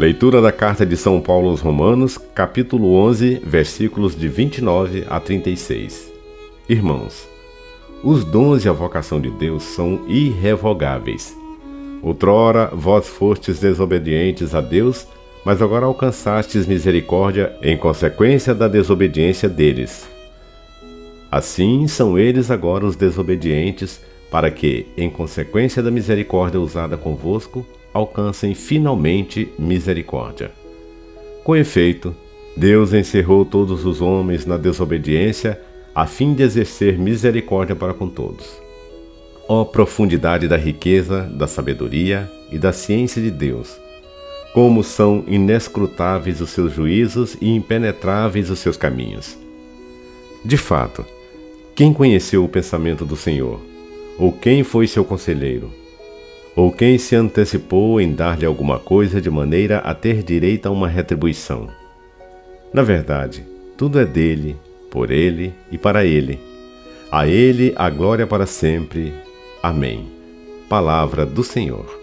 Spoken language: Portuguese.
Leitura da Carta de São Paulo aos Romanos, capítulo 11, versículos de 29 a 36. Irmãos, os dons e a vocação de Deus são irrevogáveis. Outrora vós fostes desobedientes a Deus, mas agora alcançastes misericórdia em consequência da desobediência deles. Assim são eles agora os desobedientes, para que, em consequência da misericórdia usada convosco, alcancem finalmente misericórdia. Com efeito, Deus encerrou todos os homens na desobediência, a fim de exercer misericórdia para com todos. Ó profundidade da riqueza, da sabedoria e da ciência de Deus! Como são inescrutáveis os seus juízos e impenetráveis os seus caminhos. De fato, quem conheceu o pensamento do Senhor? Ou quem foi seu conselheiro? ou quem se antecipou em dar-lhe alguma coisa de maneira a ter direito a uma retribuição. Na verdade, tudo é dele, por ele e para ele. A ele a glória para sempre. Amém. Palavra do Senhor.